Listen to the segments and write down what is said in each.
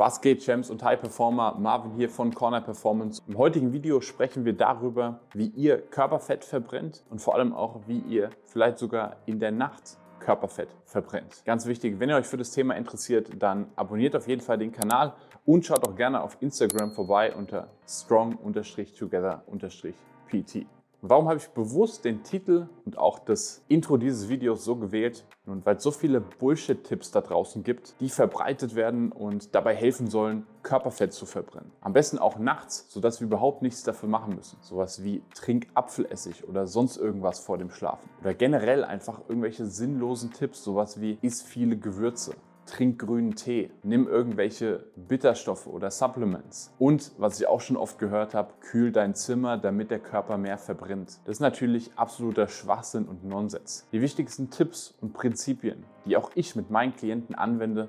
Was geht, Champs und High Performer? Marvin hier von Corner Performance. Im heutigen Video sprechen wir darüber, wie ihr Körperfett verbrennt und vor allem auch, wie ihr vielleicht sogar in der Nacht Körperfett verbrennt. Ganz wichtig, wenn ihr euch für das Thema interessiert, dann abonniert auf jeden Fall den Kanal und schaut auch gerne auf Instagram vorbei unter strong-together-pt. Warum habe ich bewusst den Titel und auch das Intro dieses Videos so gewählt? Nun, weil es so viele Bullshit-Tipps da draußen gibt, die verbreitet werden und dabei helfen sollen, Körperfett zu verbrennen. Am besten auch nachts, sodass wir überhaupt nichts dafür machen müssen. Sowas wie trink Apfelessig oder sonst irgendwas vor dem Schlafen. Oder generell einfach irgendwelche sinnlosen Tipps, sowas wie iss viele Gewürze trink grünen Tee, nimm irgendwelche Bitterstoffe oder Supplements. Und, was ich auch schon oft gehört habe, kühl dein Zimmer, damit der Körper mehr verbrennt. Das ist natürlich absoluter Schwachsinn und Nonsens. Die wichtigsten Tipps und Prinzipien, die auch ich mit meinen Klienten anwende,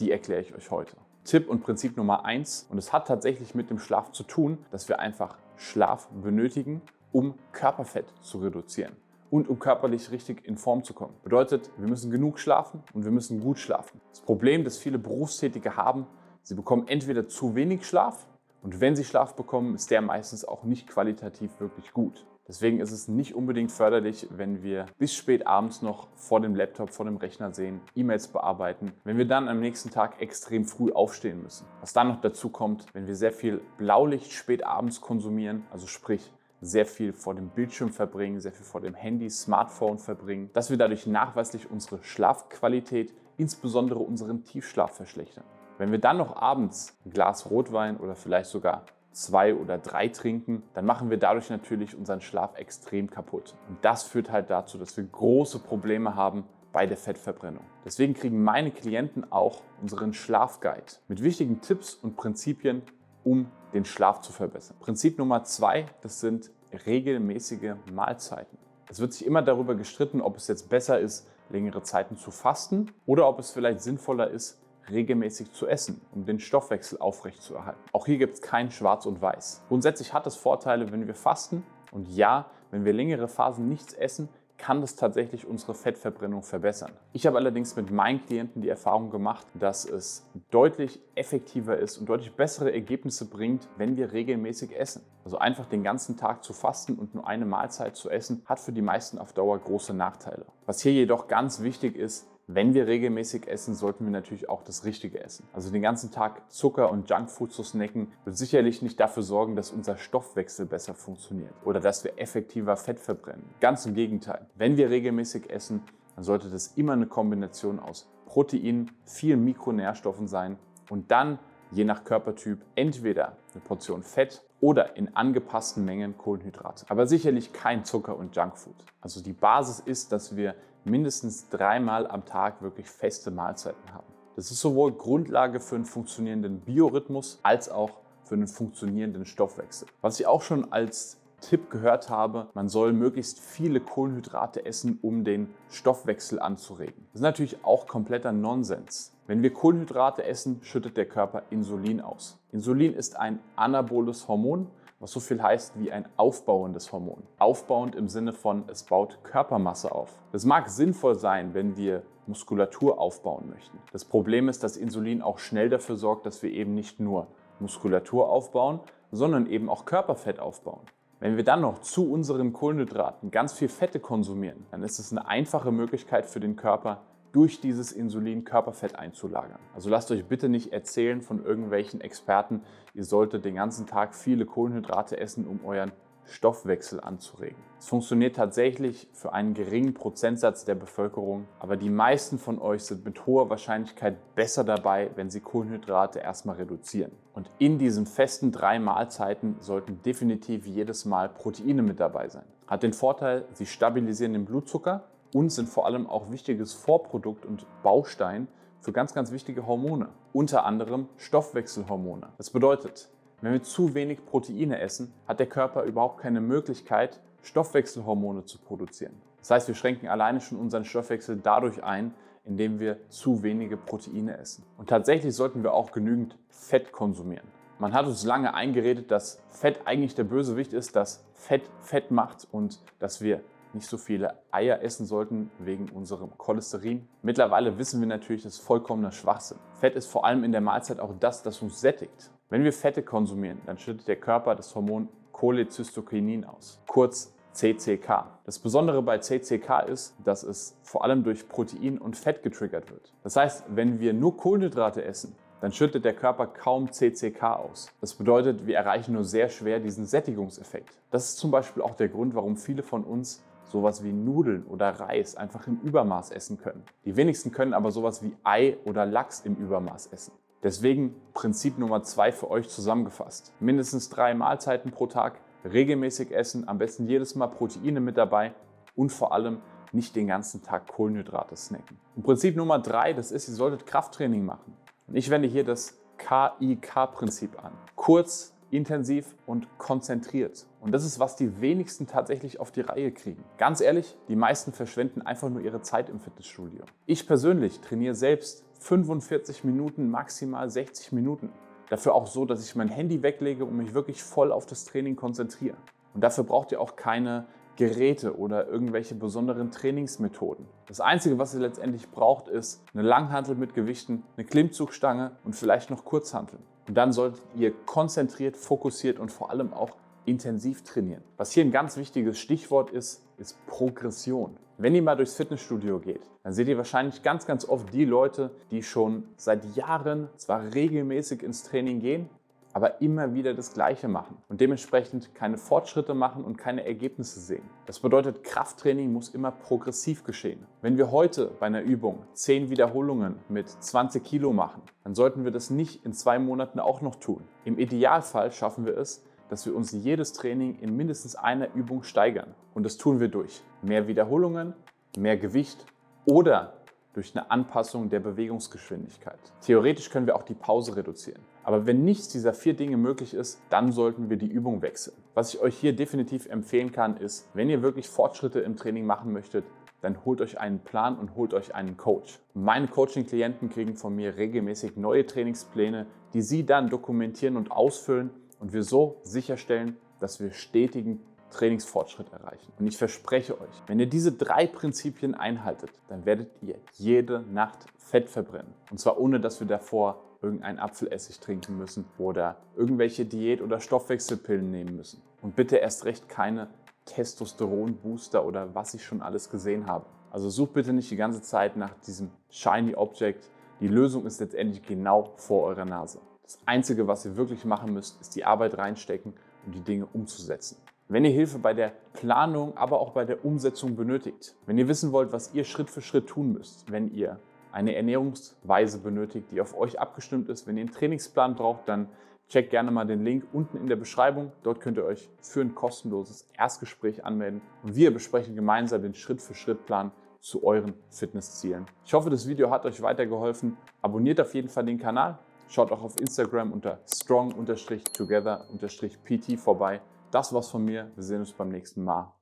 die erkläre ich euch heute. Tipp und Prinzip Nummer eins und es hat tatsächlich mit dem Schlaf zu tun, dass wir einfach Schlaf benötigen, um Körperfett zu reduzieren und um körperlich richtig in Form zu kommen. Bedeutet, wir müssen genug schlafen und wir müssen gut schlafen. Das Problem, das viele Berufstätige haben, sie bekommen entweder zu wenig Schlaf und wenn sie Schlaf bekommen, ist der meistens auch nicht qualitativ wirklich gut. Deswegen ist es nicht unbedingt förderlich, wenn wir bis spät abends noch vor dem Laptop, vor dem Rechner sehen, E-Mails bearbeiten, wenn wir dann am nächsten Tag extrem früh aufstehen müssen. Was dann noch dazu kommt, wenn wir sehr viel Blaulicht spät abends konsumieren, also sprich sehr viel vor dem Bildschirm verbringen, sehr viel vor dem Handy, Smartphone verbringen, dass wir dadurch nachweislich unsere Schlafqualität, insbesondere unseren Tiefschlaf verschlechtern. Wenn wir dann noch abends ein Glas Rotwein oder vielleicht sogar zwei oder drei trinken, dann machen wir dadurch natürlich unseren Schlaf extrem kaputt. Und das führt halt dazu, dass wir große Probleme haben bei der Fettverbrennung. Deswegen kriegen meine Klienten auch unseren Schlafguide mit wichtigen Tipps und Prinzipien, um den Schlaf zu verbessern. Prinzip Nummer zwei, das sind regelmäßige Mahlzeiten. Es wird sich immer darüber gestritten, ob es jetzt besser ist, längere Zeiten zu fasten oder ob es vielleicht sinnvoller ist, regelmäßig zu essen, um den Stoffwechsel aufrechtzuerhalten. Auch hier gibt es kein Schwarz und Weiß. Grundsätzlich hat es Vorteile, wenn wir fasten und ja, wenn wir längere Phasen nichts essen, kann das tatsächlich unsere Fettverbrennung verbessern. Ich habe allerdings mit meinen Klienten die Erfahrung gemacht, dass es deutlich effektiver ist und deutlich bessere Ergebnisse bringt, wenn wir regelmäßig essen. Also einfach den ganzen Tag zu fasten und nur eine Mahlzeit zu essen, hat für die meisten auf Dauer große Nachteile. Was hier jedoch ganz wichtig ist, wenn wir regelmäßig essen, sollten wir natürlich auch das Richtige essen. Also den ganzen Tag Zucker und Junkfood zu snacken, wird sicherlich nicht dafür sorgen, dass unser Stoffwechsel besser funktioniert oder dass wir effektiver Fett verbrennen. Ganz im Gegenteil. Wenn wir regelmäßig essen, dann sollte das immer eine Kombination aus Protein, vielen Mikronährstoffen sein und dann, je nach Körpertyp, entweder eine Portion Fett oder in angepassten Mengen Kohlenhydrate. Aber sicherlich kein Zucker und Junkfood. Also die Basis ist, dass wir mindestens dreimal am Tag wirklich feste Mahlzeiten haben. Das ist sowohl Grundlage für einen funktionierenden Biorhythmus als auch für einen funktionierenden Stoffwechsel. Was ich auch schon als Tipp gehört habe, man soll möglichst viele Kohlenhydrate essen, um den Stoffwechsel anzuregen. Das ist natürlich auch kompletter Nonsens. Wenn wir Kohlenhydrate essen, schüttet der Körper Insulin aus. Insulin ist ein anaboles Hormon, was so viel heißt wie ein aufbauendes Hormon. Aufbauend im Sinne von, es baut Körpermasse auf. Das mag sinnvoll sein, wenn wir Muskulatur aufbauen möchten. Das Problem ist, dass Insulin auch schnell dafür sorgt, dass wir eben nicht nur Muskulatur aufbauen, sondern eben auch Körperfett aufbauen. Wenn wir dann noch zu unseren Kohlenhydraten ganz viel Fette konsumieren, dann ist es eine einfache Möglichkeit für den Körper, durch dieses Insulin Körperfett einzulagern. Also lasst euch bitte nicht erzählen von irgendwelchen Experten, ihr solltet den ganzen Tag viele Kohlenhydrate essen, um euren Stoffwechsel anzuregen. Es funktioniert tatsächlich für einen geringen Prozentsatz der Bevölkerung, aber die meisten von euch sind mit hoher Wahrscheinlichkeit besser dabei, wenn sie Kohlenhydrate erstmal reduzieren. Und in diesen festen drei Mahlzeiten sollten definitiv jedes Mal Proteine mit dabei sein. Hat den Vorteil, sie stabilisieren den Blutzucker und sind vor allem auch wichtiges Vorprodukt und Baustein für ganz, ganz wichtige Hormone, unter anderem Stoffwechselhormone. Das bedeutet, wenn wir zu wenig Proteine essen, hat der Körper überhaupt keine Möglichkeit, Stoffwechselhormone zu produzieren. Das heißt, wir schränken alleine schon unseren Stoffwechsel dadurch ein, indem wir zu wenige Proteine essen. Und tatsächlich sollten wir auch genügend Fett konsumieren. Man hat uns lange eingeredet, dass Fett eigentlich der Bösewicht ist, dass Fett Fett macht und dass wir nicht so viele Eier essen sollten wegen unserem Cholesterin. Mittlerweile wissen wir natürlich, das ist vollkommener Schwachsinn. Fett ist vor allem in der Mahlzeit auch das, das uns sättigt. Wenn wir Fette konsumieren, dann schüttet der Körper das Hormon Cholecystokinin aus, kurz CCK. Das Besondere bei CCK ist, dass es vor allem durch Protein und Fett getriggert wird. Das heißt, wenn wir nur Kohlenhydrate essen, dann schüttet der Körper kaum CCK aus. Das bedeutet, wir erreichen nur sehr schwer diesen Sättigungseffekt. Das ist zum Beispiel auch der Grund, warum viele von uns sowas wie Nudeln oder Reis einfach im Übermaß essen können. Die wenigsten können aber sowas wie Ei oder Lachs im Übermaß essen. Deswegen Prinzip Nummer zwei für euch zusammengefasst. Mindestens drei Mahlzeiten pro Tag, regelmäßig essen, am besten jedes Mal Proteine mit dabei und vor allem nicht den ganzen Tag Kohlenhydrate snacken. Und Prinzip Nummer drei, das ist, ihr solltet Krafttraining machen. Und ich wende hier das KIK-Prinzip an. Kurz, intensiv und konzentriert. Und das ist, was die wenigsten tatsächlich auf die Reihe kriegen. Ganz ehrlich, die meisten verschwenden einfach nur ihre Zeit im Fitnessstudio. Ich persönlich trainiere selbst 45 Minuten, maximal 60 Minuten. Dafür auch so, dass ich mein Handy weglege und mich wirklich voll auf das Training konzentriere. Und dafür braucht ihr auch keine Geräte oder irgendwelche besonderen Trainingsmethoden. Das Einzige, was ihr letztendlich braucht, ist eine Langhantel mit Gewichten, eine Klimmzugstange und vielleicht noch Kurzhanteln. Und dann solltet ihr konzentriert, fokussiert und vor allem auch intensiv trainieren. Was hier ein ganz wichtiges Stichwort ist, ist Progression. Wenn ihr mal durchs Fitnessstudio geht, dann seht ihr wahrscheinlich ganz, ganz oft die Leute, die schon seit Jahren zwar regelmäßig ins Training gehen, aber immer wieder das Gleiche machen und dementsprechend keine Fortschritte machen und keine Ergebnisse sehen. Das bedeutet, Krafttraining muss immer progressiv geschehen. Wenn wir heute bei einer Übung 10 Wiederholungen mit 20 Kilo machen, dann sollten wir das nicht in zwei Monaten auch noch tun. Im Idealfall schaffen wir es, dass wir uns jedes Training in mindestens einer Übung steigern. Und das tun wir durch mehr Wiederholungen, mehr Gewicht oder durch eine Anpassung der Bewegungsgeschwindigkeit. Theoretisch können wir auch die Pause reduzieren. Aber wenn nichts dieser vier Dinge möglich ist, dann sollten wir die Übung wechseln. Was ich euch hier definitiv empfehlen kann, ist, wenn ihr wirklich Fortschritte im Training machen möchtet, dann holt euch einen Plan und holt euch einen Coach. Meine Coaching-Klienten kriegen von mir regelmäßig neue Trainingspläne, die sie dann dokumentieren und ausfüllen und wir so sicherstellen, dass wir stetigen Trainingsfortschritt erreichen. Und ich verspreche euch, wenn ihr diese drei Prinzipien einhaltet, dann werdet ihr jede Nacht Fett verbrennen. Und zwar ohne, dass wir davor irgendeinen Apfelessig trinken müssen oder irgendwelche Diät- oder Stoffwechselpillen nehmen müssen. Und bitte erst recht keine Testosteron-Booster oder was ich schon alles gesehen habe. Also sucht bitte nicht die ganze Zeit nach diesem Shiny Object. Die Lösung ist letztendlich genau vor eurer Nase. Das Einzige, was ihr wirklich machen müsst, ist die Arbeit reinstecken und die Dinge umzusetzen. Wenn ihr Hilfe bei der Planung, aber auch bei der Umsetzung benötigt, wenn ihr wissen wollt, was ihr Schritt für Schritt tun müsst, wenn ihr eine Ernährungsweise benötigt, die auf euch abgestimmt ist, wenn ihr einen Trainingsplan braucht, dann checkt gerne mal den Link unten in der Beschreibung. Dort könnt ihr euch für ein kostenloses Erstgespräch anmelden und wir besprechen gemeinsam den Schritt-für-Schritt-Plan zu euren Fitnesszielen. Ich hoffe, das Video hat euch weitergeholfen. Abonniert auf jeden Fall den Kanal. Schaut auch auf Instagram unter strong-together-pt vorbei. Das war's von mir. Wir sehen uns beim nächsten Mal.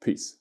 Peace.